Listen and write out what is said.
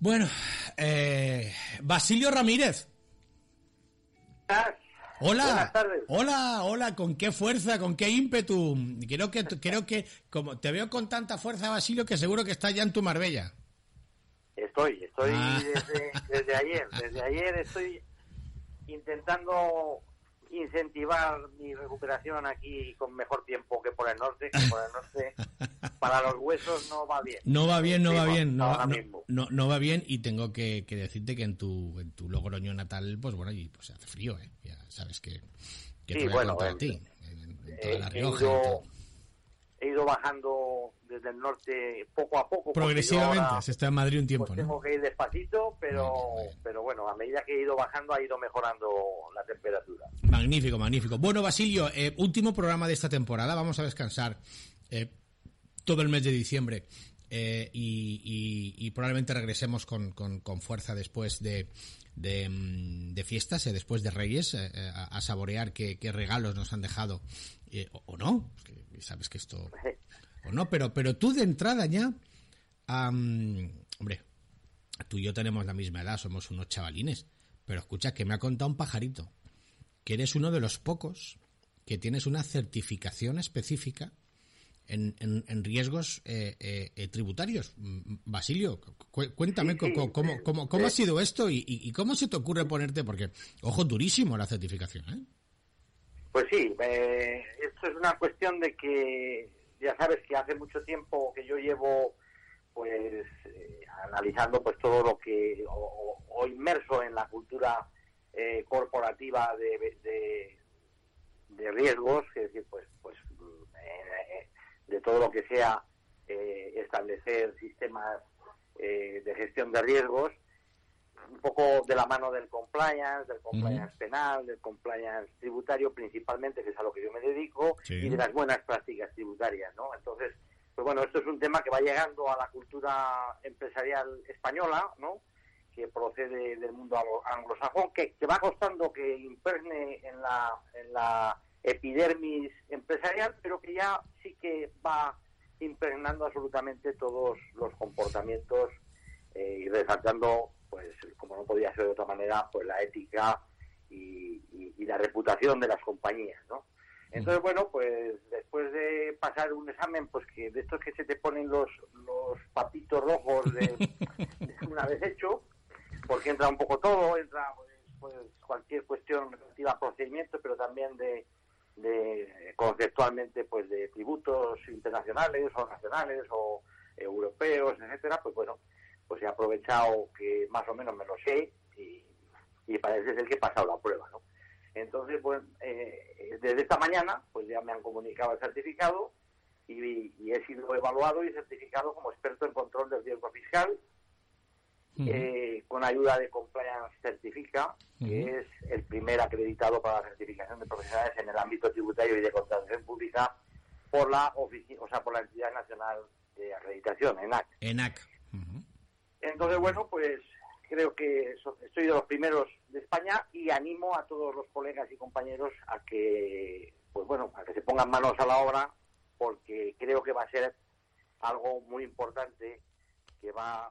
Bueno, eh, Basilio Ramírez. Hola, Buenas tardes. hola, hola, con qué fuerza, con qué ímpetu. Creo que, creo que, como te veo con tanta fuerza, Basilio, que seguro que estás ya en tu Marbella. Estoy, estoy Ah. desde, desde ayer. Desde ayer estoy intentando incentivar mi recuperación aquí con mejor tiempo que por el norte, que por el norte para los huesos no va bien. No va bien, no va bien, no, va- no, mismo. no- no va bien y tengo que, que decirte que en tu, en tu Logroño natal, pues bueno, y pues hace frío, ¿eh? Ya sabes que, que Sí, te voy a bueno, a en- ti, en, en toda La Rioja ido. He ido bajando desde el norte poco a poco. Progresivamente, ahora, se está en Madrid un tiempo, pues, ¿no? tengo que ir despacito, pero, pero bueno, a medida que he ido bajando ha ido mejorando la temperatura. Magnífico, magnífico. Bueno, Basilio, eh, último programa de esta temporada. Vamos a descansar eh, todo el mes de diciembre eh, y, probablemente regresemos con, con- con fuerza después de, de, mm, fiestas, eh, después de Reyes, eh, eh, a, saborear qué, qué regalos nos han dejado o, no. Sabes que esto o no, pero, pero tú de entrada ya, hombre, tú y yo tenemos la misma edad, somos unos chavalines, pero escucha que me ha contado un pajarito que eres uno de los pocos que tienes una certificación específica en, en- en riesgos eh, eh, eh, tributarios. Mm, Basilio, cu- cuéntame Sí, cómo, eh, cómo- cómo eh. ha sido esto y, y- cómo se te ocurre ponerte, porque, ojo, durísimo la certificación, ¿eh? Pues sí, eh, esto es una cuestión de que ya sabes que hace mucho tiempo que yo llevo pues eh, analizando pues todo lo que o, o- inmerso en la cultura eh, corporativa de, de, de riesgos, es decir, pues pues mm, eh, de todo lo que sea eh, establecer sistemas eh, de gestión de riesgos un poco de la mano del compliance, del compliance penal, del compliance tributario principalmente, que es a lo que yo me dedico, Sí. y de las buenas prácticas tributarias, ¿no? Entonces, pues bueno, esto es un tema que va llegando a la cultura empresarial española, ¿no? Que procede del mundo anglo- anglosajón, que, que va costando que impregne en la, en la epidermis empresarial, pero que ya sí que va impregnando absolutamente todos los comportamientos eh, y resaltando, pues, como no podía ser de otra manera, pues la ética y, y- y la reputación de las compañías, ¿no? Entonces, bueno, pues después de pasar un examen, pues que de estos que se te ponen los, los papitos rojos de, una vez hecho, porque entra un poco todo, entra pues, pues, cualquier cuestión relativa a procedimientos, pero también de, de conceptualmente pues de tributos internacionales o nacionales o europeos, etcétera, pues bueno, pues he aprovechado que más o menos me lo sé y, y parece ser que he pasado la prueba, ¿no? Entonces, pues, eh, desde esta mañana, pues ya me han comunicado el certificado y, y he sido evaluado y certificado como experto en control del riesgo fiscal eh, con ayuda de Compliance Certifica, que es el primer acreditado para la certificación de profesionales en el ámbito tributario y de contratación pública por la ofici- o sea, por la entidad nacional de acreditación, ENAC. ENAC. Entonces, bueno, pues creo que so- estoy de los primeros de España y animo a todos los colegas y compañeros a que, pues bueno, a que se pongan manos a la obra, porque creo que va a ser algo muy importante que va,